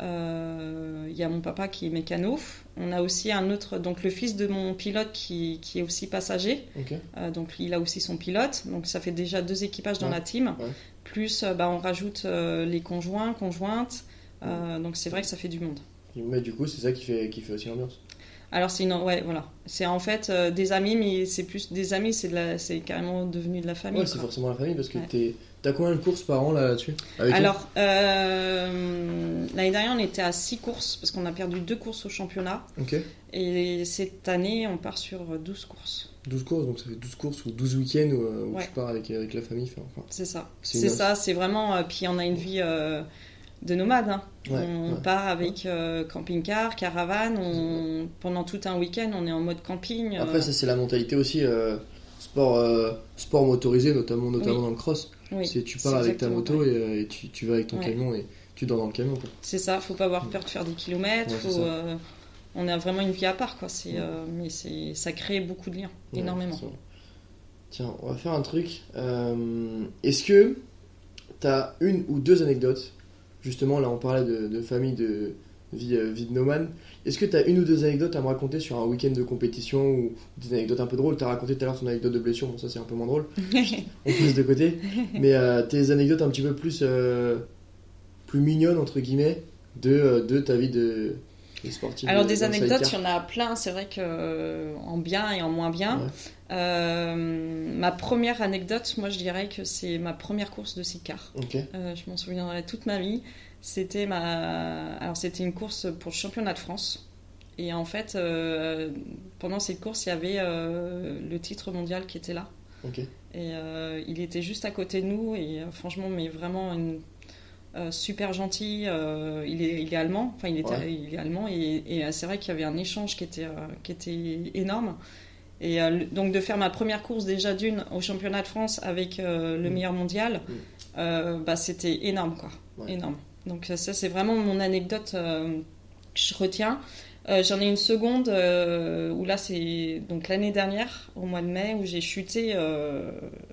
Euh, Il y a mon papa qui est mécano. On a aussi un autre, donc le fils de mon pilote qui, qui est aussi passager. Euh, donc il a aussi son pilote. Donc ça fait déjà deux équipages dans Ouais, la team. ouais. Plus euh, bah, on rajoute euh, les conjoints, conjointes. Euh, donc c'est vrai que ça fait du monde. Mais du coup, c'est ça qui fait, qui fait aussi l'ambiance. Alors c'est une... ouais voilà, c'est en fait euh, des amis, mais c'est plus des amis, c'est de la... c'est carrément devenu de la famille. Ouais, c'est forcément la famille parce que Ouais. t'es- t'as combien de courses par an là, là-dessus? Alors euh, l'année dernière on était à 6 courses parce qu'on a perdu deux courses au championnat Ok. et cette année on part sur 12 courses. 12 courses, donc ça fait 12 courses ou 12 week-ends où, euh, où Ouais. tu pars avec, avec la famille. enfin, C'est ça. C'est ça, c'est vraiment. euh, puis on a une vie euh, de nomade. hein. Ouais, on ouais. part avec euh, camping-car, caravane. On... Pendant tout un week-end, on est en mode camping. euh, Après, ça, c'est la mentalité aussi. euh, sport, sport motorisé, notamment, notamment Oui. dans le cross. oui, c'est tu pars avec ta moto et, et tu, tu vas avec ton camion et tu dors dans le camion. C'est ça, faut pas avoir peur de faire des kilomètres. Faut, On a vraiment une vie à part, quoi. Mais c'est, ça crée beaucoup de liens, énormément. Tiens, on va faire un truc. Est-ce que t'as une ou deux anecdotes Justement, là, on parlait de, de famille, de vie, euh, vie de nomade. Est-ce que t'as une ou deux anecdotes à me raconter sur un week-end de compétition ou des anecdotes un peu drôles? T'as raconté tout à l'heure ton anecdote de blessure, bon, ça c'est un peu moins drôle. On passe de côté. Mais euh, tes anecdotes un petit peu plus, euh, plus mignonnes, entre guillemets, de, de ta vie de, de sportif. Alors de- des anecdotes, il y en a plein. C'est vrai que euh, en bien et en moins bien. Ouais. Euh, ma première anecdote, moi je dirais que c'est ma première course de sidecar. Ok. Euh, je m'en souviendrai toute ma vie. C'était ma, alors c'était une course pour le championnat de France. Et en fait, euh, pendant cette course, il y avait le titre mondial qui était là. Et il était juste à côté de nous. Et franchement, mais vraiment une, euh, super gentil. euh, il, est, il est allemand. Enfin, il, était, Ouais. il est allemand. Et, et, c'est vrai qu'il y avait un échange qui était, euh, qui était énorme. Et euh, donc de faire ma première course déjà d'une au championnat de France avec euh, le Mm. meilleur mondial, Mm. euh, bah, c'était énorme quoi. Ouais. Énorme. Donc ça c'est vraiment mon anecdote que je retiens. J'en ai une seconde où là c'est donc l'année dernière au mois de mai où j'ai chuté,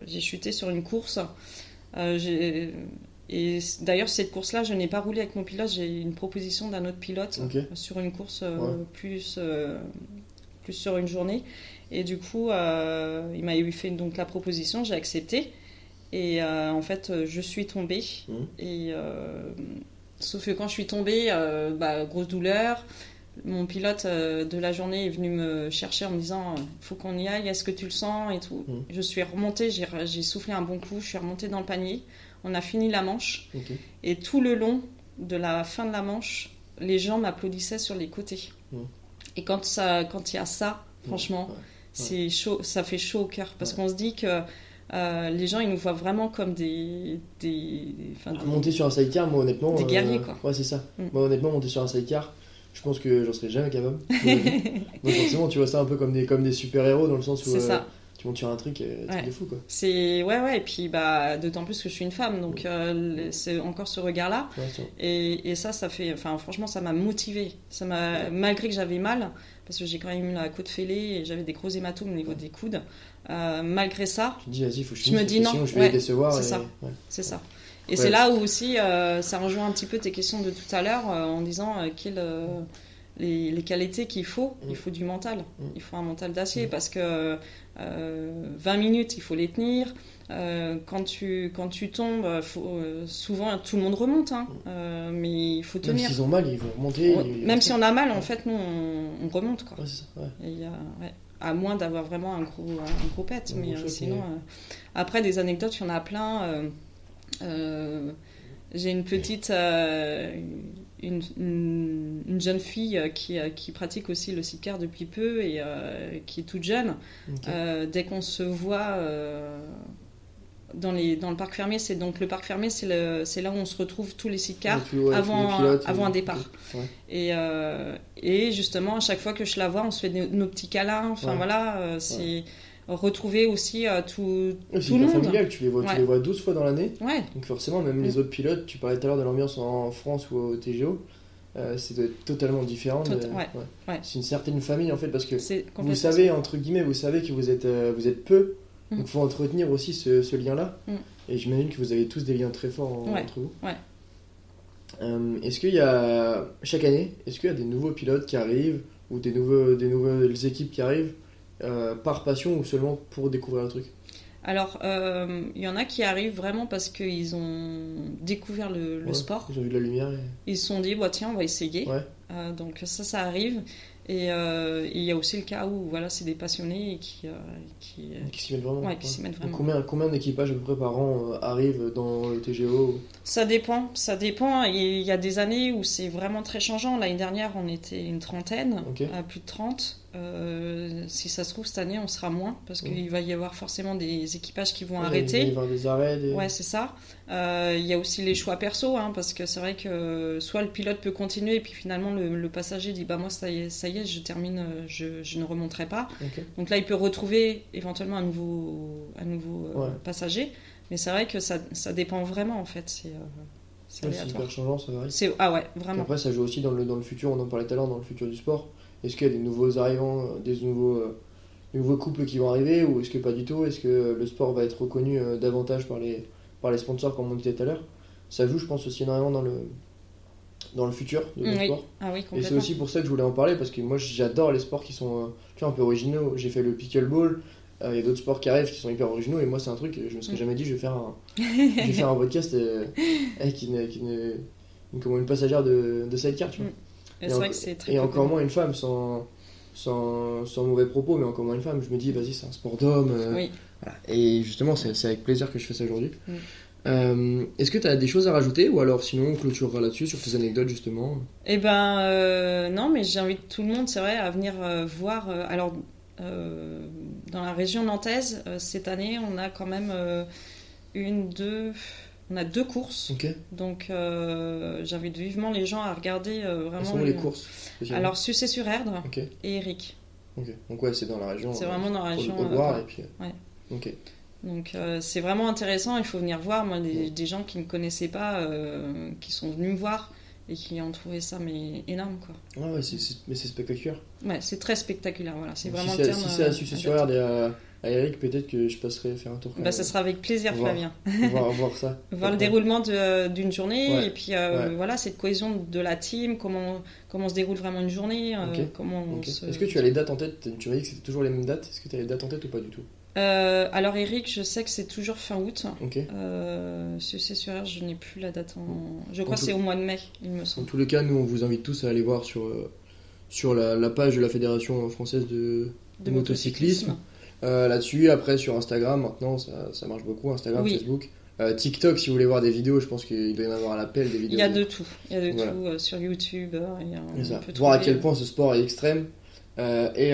j'ai chuté sur une course. Et d'ailleurs cette course-là je n'ai pas roulé avec mon pilote, j'ai une proposition d'un autre pilote sur une course Ouais. plus plus sur une journée. Et du coup euh, il m'a fait donc la proposition, j'ai accepté. Et euh, en fait, je suis tombée. Mhm. Et euh, sauf que quand je suis tombée, bah, grosse douleur. mon pilote de la journée est venu me chercher en me disant faut qu'on y aille, est-ce que tu le sens? et tout. Mhm. Je suis remontée, j'ai soufflé un bon coup, je suis remontée dans le panier. On a fini la manche et tout le long de la fin de la manche, les gens m'applaudissaient sur les côtés. Mhm. Et quand ça, quand il y a ça, franchement, Ouais. C'est chaud, ça fait chaud au cœur parce qu'on se dit que euh, les gens ils nous voient vraiment comme des, des, enfin, des- Monter sur un sidecar, moi honnêtement. Des euh, guerriers, quoi. Ouais, c'est ça. Mm. Moi honnêtement, monter sur un sidecar, je pense que j'en serais jamais capable. Donc forcément, tu vois ça un peu comme des, comme des super-héros dans le sens où C'est euh, ça. tu montes sur un truc, euh, truc Ouais. de fou quoi. C'est ouais ouais et puis bah d'autant plus que je suis une femme donc euh, c'est encore ce regard là Ouais, et, et ça ça fait enfin franchement ça m'a motivée ça m'a malgré que j'avais mal parce que j'ai quand même eu la côte fêlée et j'avais des gros hématomes au niveau des coudes euh, malgré ça Tu dis, vas-y, faut que je me dis non, sinon je vais ouais, les décevoir. c'est et- ça. ouais. c'est ça et Ouais. c'est là où aussi euh, ça rejoint un petit peu tes questions de tout à l'heure euh, en disant euh, les, les qualités qu'il faut Mm. il faut du mental Mm. il faut un mental d'acier Mm. parce que euh, 20 minutes il faut les tenir Euh, quand tu quand tu tombes faut, euh, souvent tout le monde remonte hein, euh, mais il faut Même tenir s'ils ont mal, ils vont remonter. Ils- même si on a mal en fait nous on, on remonte quoi Ouais, c'est ça. Ouais. et. À moins d'avoir vraiment un gros, un gros pet. Un mais gros euh, sinon, euh, après, des anecdotes, il y en a plein. euh, euh, J'ai une petite. euh, une, une- une jeune fille euh, qui, euh, qui pratique aussi le sidecar depuis peu et euh, qui est toute jeune. Euh, dès qu'on se voit euh, dans, les, dans le parc fermé, c'est donc le parc fermé, c'est là où on se retrouve tous les sidecars. Ouais, avant pilotes, avant un départ. Ouais. Et, et justement, à chaque fois que je la vois, on se fait nos, nos petits câlins. Enfin voilà, c'est retrouver aussi euh, tout, c'est tout le monde. familial, tu les vois, Ouais. tu les vois 12 fois dans l'année. Ouais, Donc forcément, même Mm. les autres pilotes, tu parlais tout à l'heure de l'ambiance en France ou au TGO, euh, c'est totalement différent. Tot- ouais. C'est une certaine famille en fait parce que vous savez, entre guillemets, vous savez que vous êtes, euh, vous êtes peu, Mm. donc il faut entretenir aussi ce, ce lien-là. Mm. Et j'imagine que vous avez tous des liens très forts en- entre vous. Euh, est-ce qu'il y a, chaque année, est-ce qu'il y a des nouveaux pilotes qui arrivent ou des, nouveaux, des nouvelles équipes qui arrivent euh, par passion ou seulement pour découvrir le truc Alors, euh, il y en a qui arrivent vraiment parce qu'ils ont découvert le, le Ouais, sport. Ils ont vu de la lumière. et- Ils se sont dit, bah, tiens, on va essayer. Ouais. Euh, donc ça, ça arrive. Et euh, et il y a aussi le cas où voilà, c'est des passionnés et qui, euh, qui, Qui s'y mettent vraiment. Ouais, qui mettent vraiment. combien combien d'équipages à peu près par an arrivent dans le TGO Ça dépend, ça dépend. Il y a des années où c'est vraiment très changeant. L'année dernière, on était une trentaine, à plus de 30. Euh, si ça se trouve, cette année, on sera moins, parce Ouais. qu'il va y avoir forcément des équipages qui vont Ouais, Il va arrêter. y avoir des arrêts. Des... Ouais, c'est ça. Euh, Il y a aussi les choix perso, hein, parce que c'est vrai que soit le pilote peut continuer, et puis finalement le, le passager dit bah moi ça y est, ça y est je termine, euh, je, je ne remonterai pas. Donc là il peut retrouver éventuellement un nouveau, un nouveau euh, Ouais. passager, mais c'est vrai que ça, ça dépend vraiment en fait. C'est euh, Ouais, hyper changeant, ça varie. Ah ouais vraiment. Après, ça joue aussi dans le, dans le futur, on en parlait tout à l'heure, dans le futur du sport. Est-ce qu'il y a des nouveaux arrivants, euh, des nouveaux, euh, des nouveaux couples qui vont arriver ou est-ce que pas du tout? Est-ce que euh, le sport va être reconnu euh, davantage par les, par les sponsors, comme on disait tout à l'heure Ça joue, je pense, aussi énormément dans le, dans le futur de Oui, sport. Ah oui Et c'est aussi pour ça que je voulais en parler parce que moi j'adore les sports qui sont euh, tu vois, un peu originaux. J'ai fait le pickleball, euh, il y a d'autres sports qui arrivent qui sont hyper originaux et moi c'est un truc, je me serais Mm. jamais dit je vais faire un, je vais faire un podcast euh, avec une, avec une, une- une passagère de, de sidecar. Tu vois. Et Et en- encore moins une femme sans, sans, sans mauvais propos, mais encore moins une femme. Je me dis vas-y c'est un sport d'homme. euh, Oui. voilà. Et justement c'est avec plaisir que je fais ça aujourd'hui. Mm. Euh, Est-ce que tu as des choses à rajouter ou alors sinon on clôturera là-dessus sur tes anecdotes justement? Eh ben euh, non, mais j'invite tout le monde, c'est vrai, à venir euh, voir. alors, dans la région nantaise, cette année, on a quand même une, deux, on a deux courses. Donc, euh, j'invite vivement les gens à regarder euh, vraiment. sont le- les courses Alors, Sucé-sur-Erdre et Eric. Donc ouais, c'est dans la région. C'est euh, vraiment dans la région. Haute- euh, quoi. et puis. Ouais. Donc, c'est vraiment intéressant. Il faut venir voir. Moi, des, Ouais. des gens qui ne connaissaient pas, qui sont venus me voir et qui ont trouvé ça mais énorme, quoi. Ah ouais, mais c'est spectaculaire. Ouais, c'est très spectaculaire. Voilà, c'est vraiment si c'est si à. Erde et à, à Eric, peut-être que je passerai faire un tour. Bah, ça sera avec plaisir, Voir. Flavien. voir, voir ça. Voir le déroulement d'une journée Ouais. et puis euh, Ouais. voilà cette cohésion de la team, comment comment se déroule vraiment une journée, euh, comment se- Est-ce que tu as les dates en tête? Tu m'as dit que c'était toujours les mêmes dates. Est-ce que tu as les dates en tête ou pas du tout? Euh, alors Eric, je sais que c'est toujours fin août. Ok. Euh, c'est sur R, je n'ai plus la date en. Je crois En que c'est au mois de mai, il me semble. tous les cas, nous, on vous invite tous à aller voir sur, sur la, la page de la Fédération française de, De motocyclisme. Euh, Là-dessus, après sur Instagram, maintenant ça, ça marche beaucoup. Instagram, Oui. Facebook. Euh, TikTok, si vous voulez voir des vidéos, je pense qu'il doit y en avoir à l'appel des vidéos. Il y a de tout. Il y a de Voilà. tout euh, sur YouTube. il y a- ça. on peut Voir à quel point ce sport est extrême et,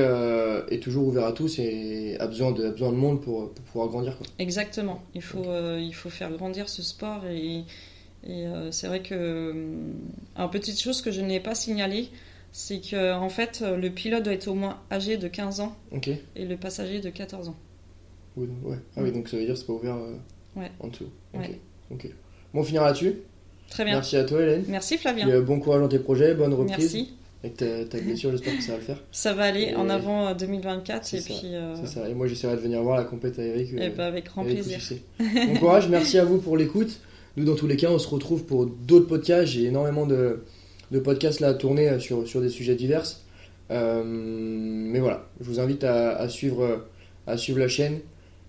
et toujours ouvert à tous et a besoin de, a besoin de monde pour, pour pouvoir grandir. Quoi. Exactement. Il faut, il faut faire grandir ce sport et, et, c'est vrai que une petite chose que je n'ai pas signalé, c'est que en fait euh, le pilote doit être au moins âgé de 15 ans et le passager de 14 ans. Oui, donc- ouais. Ah oui, donc ça veut dire que c'est pas ouvert euh, Ouais. en dessous. Ok. Ouais. Bon, on finira là-dessus. Très bien. Merci à toi, Hélène. Merci Flavien. euh, bon courage dans tes projets, bonne reprise. Merci. Avec ta, ta blessure, j'espère que ça va le faire. Ça va aller Et- en avant euh, 2024 C'est et ça, puis euh, ça. Et moi, j'essaierai de venir voir la compète à Eric. eh euh, ben, avec grand avec plaisir. Bon courage, merci à vous pour l'écoute. Nous, dans tous les cas, on se retrouve pour d'autres podcasts. J'ai énormément de, de podcasts là à tourner euh, sur, sur des sujets divers. Euh, mais voilà, je vous invite à, suivre, à suivre la chaîne,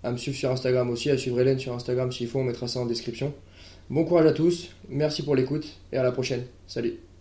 à me suivre sur Instagram aussi, à suivre Hélène sur Instagram s'il faut, on mettra ça en description. Bon courage à tous, merci pour l'écoute et à la prochaine. Salut